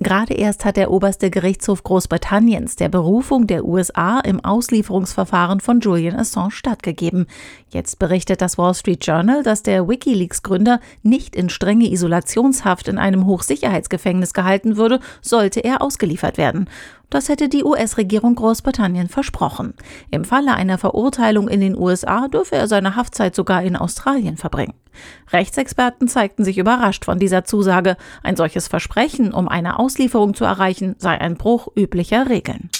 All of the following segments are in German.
Gerade erst hat der oberste Gerichtshof Großbritanniens der Berufung der USA im Auslieferungsverfahren von Julian Assange stattgegeben. Jetzt berichtet das Wall Street Journal, dass der WikiLeaks-Gründer nicht in strenge Isolationshaft in einem Hochsicherheitsgefängnis gehalten würde, sollte er ausgeliefert werden. Das hätte die US-Regierung Großbritannien versprochen. Im Falle einer Verurteilung in den USA dürfe er seine Haftzeit sogar in Australien verbringen. Rechtsexperten zeigten sich überrascht von dieser Zusage. Ein solches Versprechen, um eine Auslieferung zu erreichen, sei ein Bruch üblicher Regeln.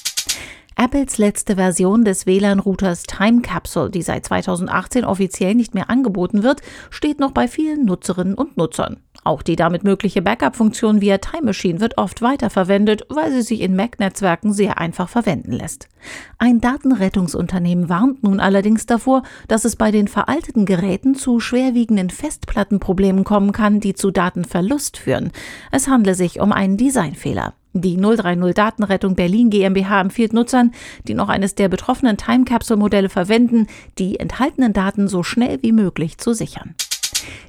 Apples letzte Version des WLAN-Routers Time Capsule, die seit 2018 offiziell nicht mehr angeboten wird, steht noch bei vielen Nutzerinnen und Nutzern. Auch die damit mögliche Backup-Funktion via Time Machine wird oft weiterverwendet, weil sie sich in Mac-Netzwerken sehr einfach verwenden lässt. Ein Datenrettungsunternehmen warnt nun allerdings davor, dass es bei den veralteten Geräten zu schwerwiegenden Festplattenproblemen kommen kann, die zu Datenverlust führen. Es handle sich um einen Designfehler. Die 030 Datenrettung Berlin GmbH empfiehlt Nutzern, die noch eines der betroffenen Time Capsule Modelle verwenden, die enthaltenen Daten so schnell wie möglich zu sichern.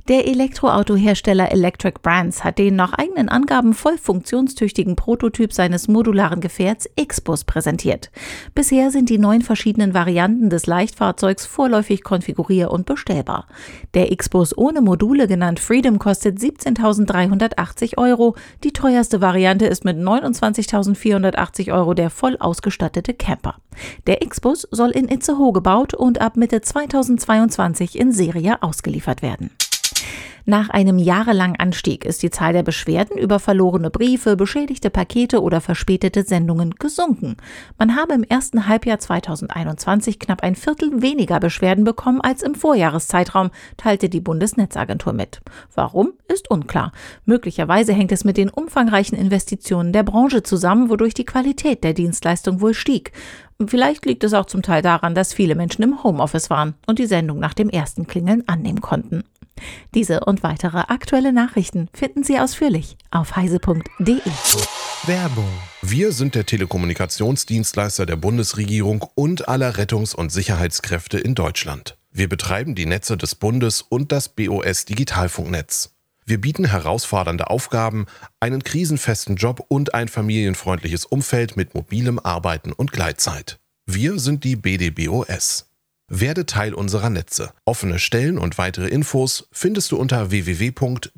Der Elektroautohersteller Electric Brands hat den nach eigenen Angaben voll funktionstüchtigen Prototyp seines modularen Gefährts X-Bus präsentiert. Bisher sind die neun verschiedenen Varianten des Leichtfahrzeugs vorläufig konfigurier- und bestellbar. Der X-Bus ohne Module, genannt Freedom, kostet 17.380 Euro. Die teuerste Variante ist mit 29.480 Euro der voll ausgestattete Camper. Der X-Bus soll in Itzehoe gebaut und ab Mitte 2022 in Serie ausgeliefert werden. Nach einem jahrelangen Anstieg ist die Zahl der Beschwerden über verlorene Briefe, beschädigte Pakete oder verspätete Sendungen gesunken. Man habe im ersten Halbjahr 2021 knapp ein Viertel weniger Beschwerden bekommen als im Vorjahreszeitraum, teilte die Bundesnetzagentur mit. Warum, ist unklar. Möglicherweise hängt es mit den umfangreichen Investitionen der Branche zusammen, wodurch die Qualität der Dienstleistung wohl stieg. Vielleicht liegt es auch zum Teil daran, dass viele Menschen im Homeoffice waren und die Sendung nach dem ersten Klingeln annehmen konnten. Diese und weitere aktuelle Nachrichten finden Sie ausführlich auf heise.de. Werbung. Wir sind der Telekommunikationsdienstleister der Bundesregierung und aller Rettungs- und Sicherheitskräfte in Deutschland. Wir betreiben die Netze des Bundes und das BOS Digitalfunknetz. Wir bieten herausfordernde Aufgaben, einen krisenfesten Job und ein familienfreundliches Umfeld mit mobilem Arbeiten und Gleitzeit. Wir sind die BDBOS. Werde Teil unserer Netze. Offene Stellen und weitere Infos findest du unter www.bdbos.de.